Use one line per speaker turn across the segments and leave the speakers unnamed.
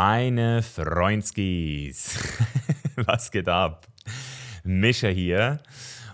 Meine Freundskis, was geht ab? Mischa hier.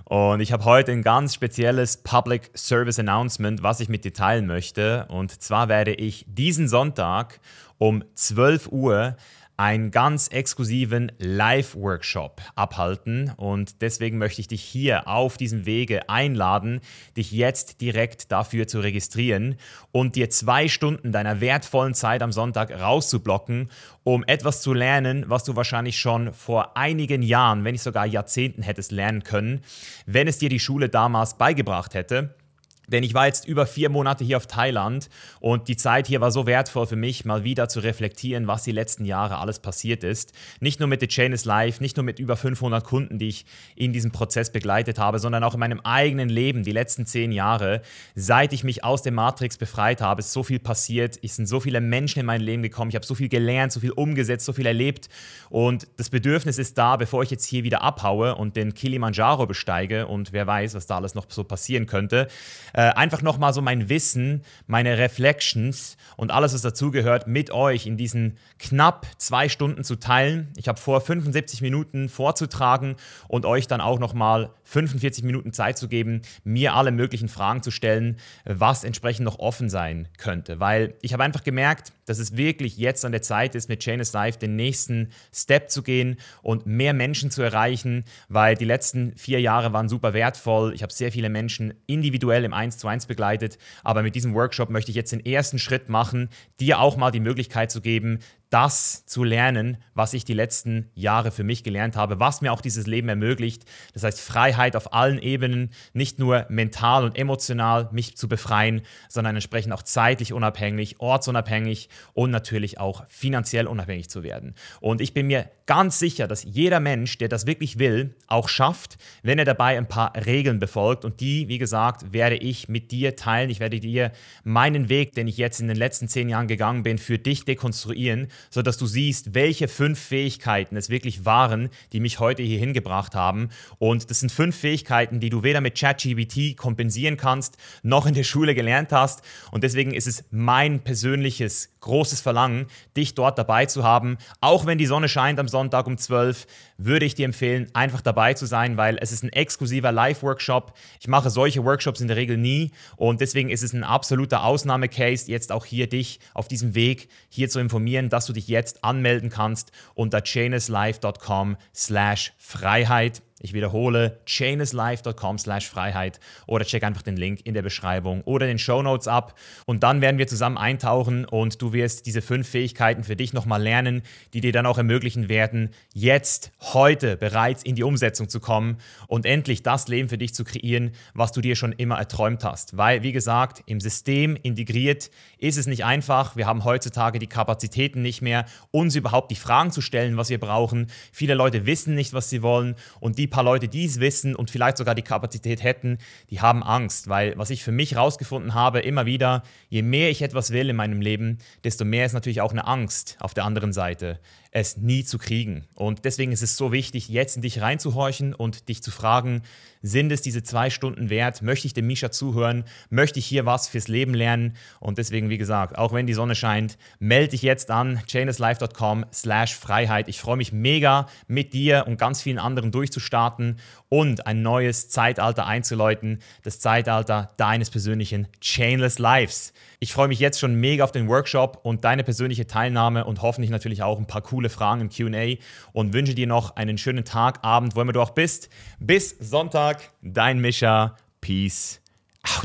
Und ich habe heute ein ganz spezielles Public Service Announcement, was ich mit dir teilen möchte. Und zwar werde ich diesen Sonntag um 12 Uhr einen ganz exklusiven Live-Workshop abhalten. Und deswegen möchte ich dich hier auf diesem Wege einladen, dich jetzt direkt dafür zu registrieren und dir zwei Stunden deiner wertvollen Zeit am Sonntag rauszublocken, um etwas zu lernen, was du wahrscheinlich schon vor einigen Jahren, wenn nicht sogar Jahrzehnten hättest lernen können, wenn es dir die Schule damals beigebracht hätte. Denn ich war jetzt über vier Monate hier auf Thailand und die Zeit hier war so wertvoll für mich, mal wieder zu reflektieren, was die letzten Jahre alles passiert ist. Nicht nur mit The Chain is Life, nicht nur mit über 500 Kunden, die ich in diesem Prozess begleitet habe, sondern auch in meinem eigenen Leben, die letzten zehn Jahre. Seit ich mich aus dem Matrix befreit habe, ist so viel passiert. Es sind so viele Menschen in mein Leben gekommen. Ich habe so viel gelernt, so viel umgesetzt, so viel erlebt. Und das Bedürfnis ist da, bevor ich jetzt hier wieder abhaue und den Kilimanjaro besteige und wer weiß, was da alles noch so passieren könnte äh, einfach nochmal so mein Wissen, meine Reflections und alles, was dazugehört, mit euch in diesen knapp zwei Stunden zu teilen. Ich habe vor, 75 Minuten vorzutragen und euch dann auch nochmal 45 Minuten Zeit zu geben, mir alle möglichen Fragen zu stellen, was entsprechend noch offen sein könnte. Weil ich habe einfach gemerkt, dass es wirklich jetzt an der Zeit ist, mit Chain is Life den nächsten Step zu gehen und mehr Menschen zu erreichen, weil die letzten vier Jahre waren super wertvoll. Ich habe sehr viele Menschen individuell im 1 zu 1 begleitet, aber mit diesem Workshop möchte ich jetzt den ersten Schritt machen, dir auch mal die Möglichkeit zu geben, das zu lernen, was ich die letzten Jahre für mich gelernt habe, was mir auch dieses Leben ermöglicht. Das heißt Freiheit auf allen Ebenen, nicht nur mental und emotional mich zu befreien, sondern entsprechend auch zeitlich unabhängig, ortsunabhängig und natürlich auch finanziell unabhängig zu werden. Und ich bin mir ganz sicher, dass jeder Mensch, der das wirklich will, auch schafft, wenn er dabei ein paar Regeln befolgt. Und die, wie gesagt, werde ich mit dir teilen. Ich werde dir meinen Weg, den ich jetzt in den letzten zehn Jahren gegangen bin, für dich dekonstruieren sodass du siehst, welche fünf Fähigkeiten es wirklich waren, die mich heute hier hingebracht haben. Und das sind fünf Fähigkeiten, die du weder mit ChatGPT kompensieren kannst, noch in der Schule gelernt hast. Und deswegen ist es mein persönliches großes Verlangen, dich dort dabei zu haben. Auch wenn die Sonne scheint am Sonntag um 12, würde ich dir empfehlen, einfach dabei zu sein, weil es ist ein exklusiver Live-Workshop. Ich mache solche Workshops in der Regel nie und deswegen ist es ein absoluter Ausnahmecase, jetzt auch hier dich auf diesem Weg hier zu informieren, dass du dich jetzt anmelden kannst unter chainislife.com slash Freiheit. Ich wiederhole, chainislife.com slash Freiheit oder check einfach den Link in der Beschreibung oder den Show Notes ab und dann werden wir zusammen eintauchen und du wirst diese fünf Fähigkeiten für dich nochmal lernen, die dir dann auch ermöglichen werden, jetzt, heute bereits in die Umsetzung zu kommen und endlich das Leben für dich zu kreieren, was du dir schon immer erträumt hast. Weil, wie gesagt, im System integriert ist es nicht einfach. Wir haben heutzutage die Kapazitäten nicht mehr, uns überhaupt die Fragen zu stellen, was wir brauchen. Viele Leute wissen nicht, was sie wollen und die paar Leute, die es wissen und vielleicht sogar die Kapazität hätten, die haben Angst, weil was ich für mich herausgefunden habe, immer wieder, je mehr ich etwas will in meinem Leben, desto mehr ist natürlich auch eine Angst auf der anderen Seite, es nie zu kriegen. Und deswegen ist es so wichtig, jetzt in dich reinzuhorchen und dich zu fragen, sind es diese zwei Stunden wert? Möchte ich dem Misha zuhören? Möchte ich hier was fürs Leben lernen? Und deswegen, wie gesagt, auch wenn die Sonne scheint, melde dich jetzt an, chainislife.com slash Freiheit. Ich freue mich mega, mit dir und ganz vielen anderen durchzustarten und ein neues Zeitalter einzuläuten, das Zeitalter deines persönlichen Chainless Lives. Ich freue mich jetzt schon mega auf den Workshop und deine persönliche Teilnahme und hoffentlich natürlich auch ein paar coole Fragen im QA und wünsche dir noch einen schönen Tag, Abend, wo immer du auch bist. Bis Sonntag, dein Mischa. Peace out.